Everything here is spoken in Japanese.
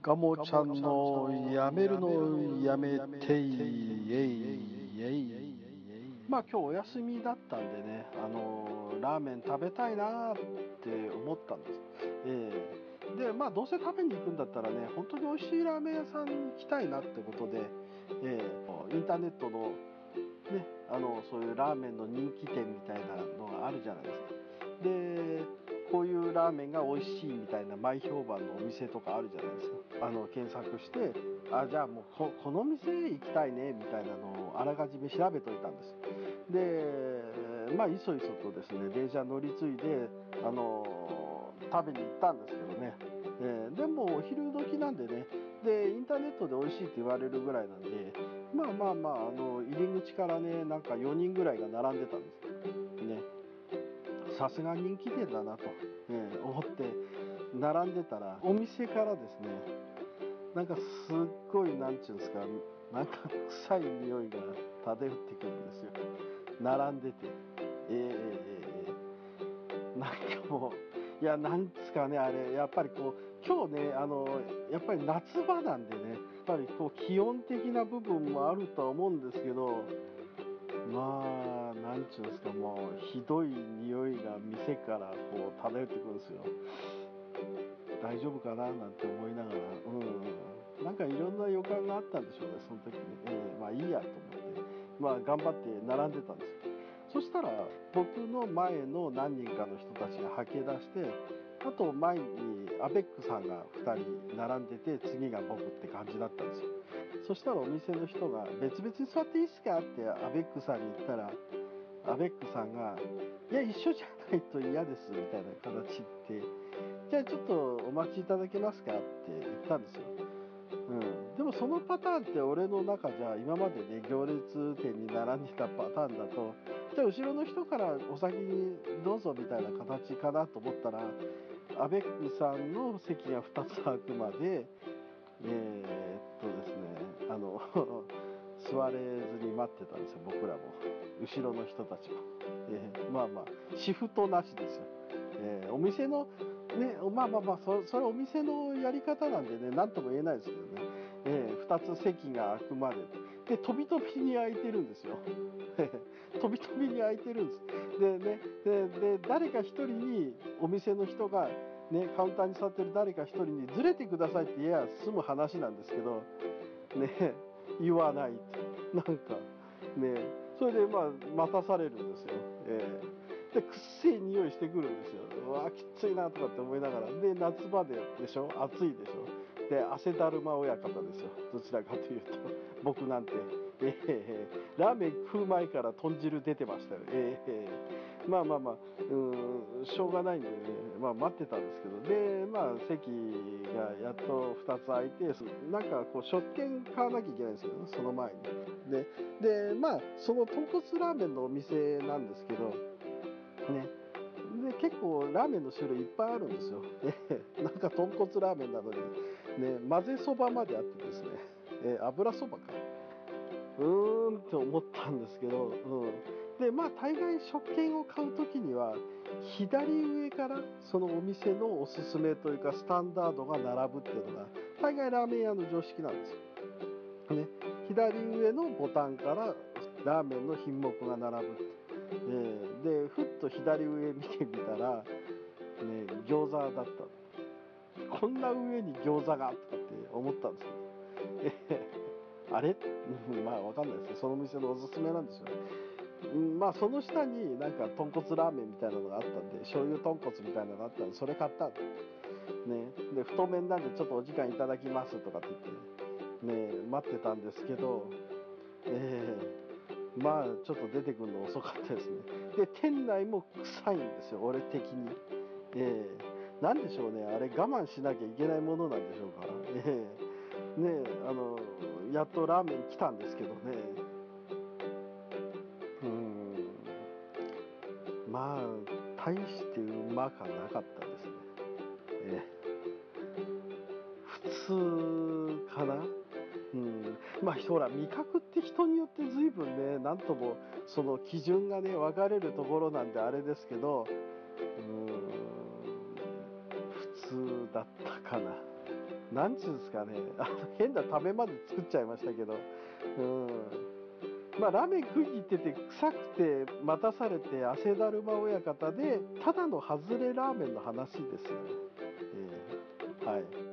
ガモちゃんのやめるのやめていえいえいまあ今日お休みだったんでねあのラーメン食べたいなって思ったんです、えー、でまあどうせ食べに行くんだったらね本当に美味しいラーメン屋さんに行きたいなってことで、えー、インターネットのねあのそういうラーメンの人気店みたいなのがあるじゃないですか。でこういうラーメンが美味しいみたいな前評判のお店とかあるじゃないですか。あの検索してあじゃあもうここの店行きたいねみたいなのをあらかじめ調べといたんです。でまあいそいそとですね電車乗り継いであの食べに行ったんですけどね、えー、でもお昼時なんでねでインターネットで美味しいって言われるぐらいなんでまあまあまああの入り口からねなんか4人ぐらいが並んでたんです。ね。さすが人気店だなと、え、思って並んでたらお店からですねなんかすっごい何ちゅうんですかなんか臭い匂いが漂ってくるんですよ。並んでて。えー、えー、なんかもういやなんですかねあれやっぱりこう今日ねあのやっぱり夏場なんでねやっぱりこう気温的な部分もあるとは思うんですけどまあなんちゅうんですかもうひどい匂いが店からこう漂ってくるんですよ。大丈夫かななんて思いながら。うんなんかいろんな予感があったんでしょうねその時に、えー、まあいいやと思って。まあ頑張って並んでたんですよ。そしたら僕の前の何人かの人たちがはけ出してあと前にアベックさんが2人並んでて次が僕って感じだったんですよそしたらお店の人が「別々に座っていいっすか?」ってアベックさんに言ったらアベックさんが「いや一緒じゃないと嫌です」みたいな形で「じゃあちょっとお待ちいただけますか?」って言ったんですよ。うん、でもそのパターンって俺の中じゃ今までね行列店に並んでたパターンだとじゃあ後ろの人からお先にどうぞみたいな形かなと思ったらアベックさんの席が2つ空くまでえー、っとですねあの 座れずに待ってたんですよ僕らも。後ろの人たちも、えー、まあまあシフトなしですよ、えー、お店のねまあまあまあそそれお店のやり方なんでね何とも言えないですけどね、えー、2つ席が空くまで。で飛び飛びに空いてるんですよ 飛び飛びに空いてるんですでねで誰か一人にお店の人がね、カウンターに座ってる誰か一人にずれてくださいって言えば済む話なんですけど、ね、言わないって。なんか、ね、それでまあ、待たされるんですよ。えー、で、くっせえ匂いしてくるんですよ。うわきついなとかって思いながら。で、夏場ででしょ？暑いでしょ？で、汗だるま親方ですよ。どちらかというと。僕なんて。えー、ラーメン食う前から豚汁出てましたよ。えー、まあまあまあ、うん、しょうがないんでね、まあ待ってたんですけど、で、まあ席がやっと2つ空いて、なんかこう食券買わなきゃいけないんですよね、その前に。で、で、まあ、その豚骨ラーメンのお店なんですけど、ね、結構ラーメンの種類いっぱいあるんですよ。なんか豚骨ラーメンなのに、ね、混ぜそばまであってですね、え油そばか。うーんって思ったんですけど、うん、でまあ大概食券を買う時には左上からそのお店のおすすめというかスタンダードが並ぶっていうのが大概ラーメン屋の常識なんですよ。ね、左上のボタンからラーメンの品目が並ぶって。えー、でふっと左上見てみたら、ね、餃子だったこんな上に餃子がとかって思ったんですよ。えー、あれ？まあわかんないですその店のおすすめなんですよね。まあその下になんか豚骨ラーメンみたいなのがあったんで醤油豚骨みたいなのがあったんでそれ買ったね。で太麺なんでちょっとお時間いただきますとかって言ってね待ってたんですけどえー、まあちょっと出てくるの遅かったですね。で店内も臭いんですよ俺的に。ええ。ー、何でしょうねあれ我慢しなきゃいけないものなんでしょうか。えー、ねあのやっとラーメン来たんですけどね。うん。まあ大してうまかなかったですね。ええ。普通かな？まあほら味覚って人によって随分ね何ともその基準がね分かれるところなんであれですけどうん普通だったかな。なんちゅうんですかね。変な食べまで作っちゃいましたけど。うん。まあラーメン食いに行ってて臭くて待たされて汗だるま親方でただの外れラーメンの話ですよ、えーはい。